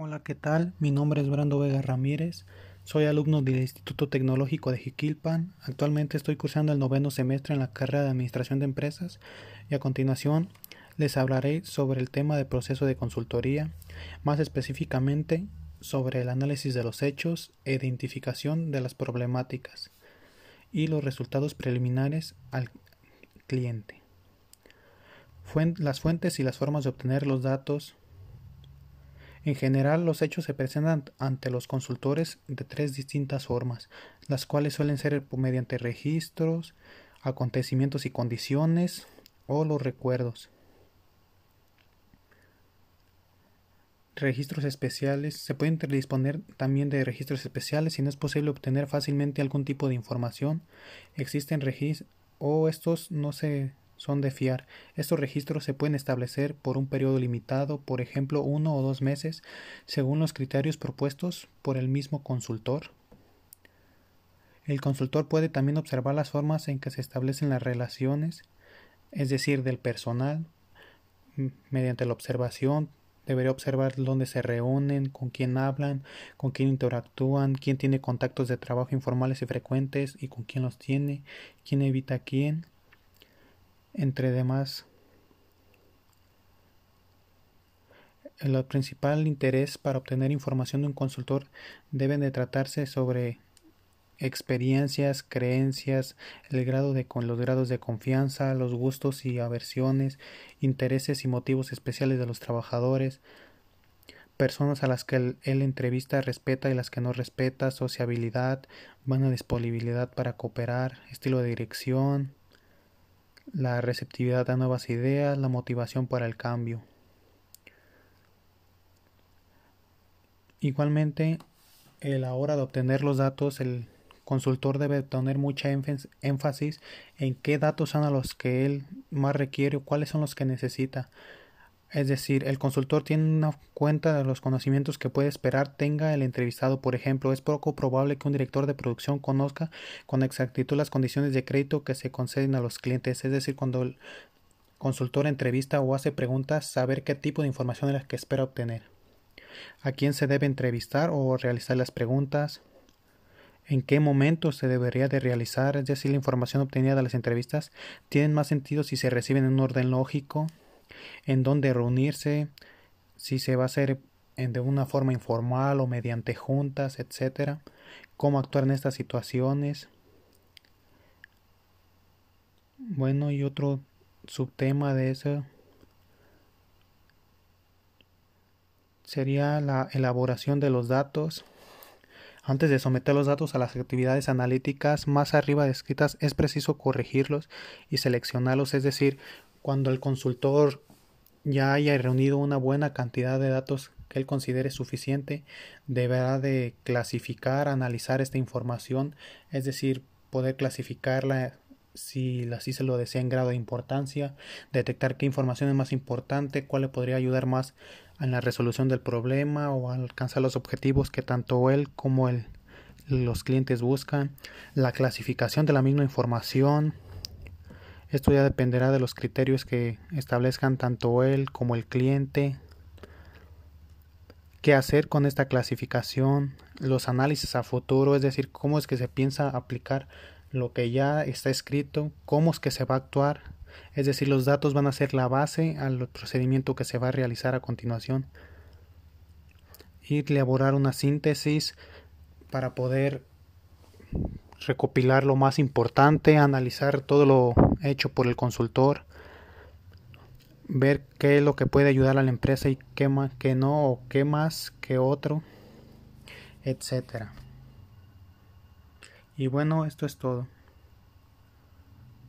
Hola, ¿qué tal? Mi nombre es Brando Vega Ramírez. Soy alumno del Instituto Tecnológico de Jiquilpan. Actualmente estoy cursando el noveno semestre en la carrera de Administración de Empresas y a continuación les hablaré sobre el tema de proceso de consultoría, más específicamente sobre el análisis de los hechos e identificación de las problemáticas y los resultados preliminares al cliente. las fuentes y las formas de obtener los datos en general, los hechos se presentan ante los consultores de tres distintas formas, las cuales suelen ser mediante registros, acontecimientos y condiciones o los recuerdos. Registros especiales. Se pueden disponer también de registros especiales si no es posible obtener fácilmente algún tipo de información. Existen registros o estos no se son de fiar. Estos registros se pueden establecer por un periodo limitado, por ejemplo uno o dos meses, según los criterios propuestos por el mismo consultor. El consultor puede también observar las formas en que se establecen las relaciones, es decir, del personal, mediante la observación, debería observar dónde se reúnen, con quién hablan, con quién interactúan, quién tiene contactos de trabajo informales y frecuentes y con quién los tiene, quién evita a quién entre demás. El principal interés para obtener información de un consultor deben de tratarse sobre experiencias, creencias, el grado de los grados de confianza, los gustos y aversiones, intereses y motivos especiales de los trabajadores, personas a las que él, entrevista respeta y las que no respeta, sociabilidad, buena disponibilidad para cooperar, estilo de dirección, la receptividad a nuevas ideas, la motivación para el cambio. Igualmente, a la hora de obtener los datos, el consultor debe poner mucha énfasis en qué datos son a los que él más requiere o cuáles son los que necesita. Es decir, el consultor tiene una cuenta de los conocimientos que puede esperar tenga el entrevistado. Por ejemplo, es poco probable que un director de producción conozca con exactitud las condiciones de crédito que se conceden a los clientes. Es decir, cuando el consultor entrevista o hace preguntas, saber qué tipo de información es la que espera obtener. A quién se debe entrevistar o realizar las preguntas. En qué momento se debería de realizar, es decir, la información obtenida de las entrevistas tiene más sentido si se reciben en un orden lógico en dónde reunirse, si se va a hacer de una forma informal o mediante juntas, etcétera, cómo actuar en estas situaciones. Bueno, y otro subtema de eso sería la elaboración de los datos. Antes de someter los datos a las actividades analíticas más arriba descritas, es preciso corregirlos y seleccionarlos, es decir, cuando el consultor ya haya reunido una buena cantidad de datos que él considere suficiente, deberá de clasificar, analizar esta información, es decir, poder clasificarla si así se lo desea en grado de importancia, detectar qué información es más importante, cuál le podría ayudar más en la resolución del problema o alcanzar los objetivos que tanto él como el, los clientes buscan, la clasificación de la misma información, esto ya dependerá de los criterios que establezcan tanto él como el cliente. ¿Qué hacer con esta clasificación? Los análisis a futuro, es decir, cómo es que se piensa aplicar lo que ya está escrito, cómo es que se va a actuar, es decir, los datos van a ser la base al procedimiento que se va a realizar a continuación. Y elaborar una síntesis para poder recopilar lo más importante, analizar todo lo hecho por el consultor, ver qué es lo que puede ayudar a la empresa y qué más que no o qué más que otro, etcétera. Y bueno, esto es todo.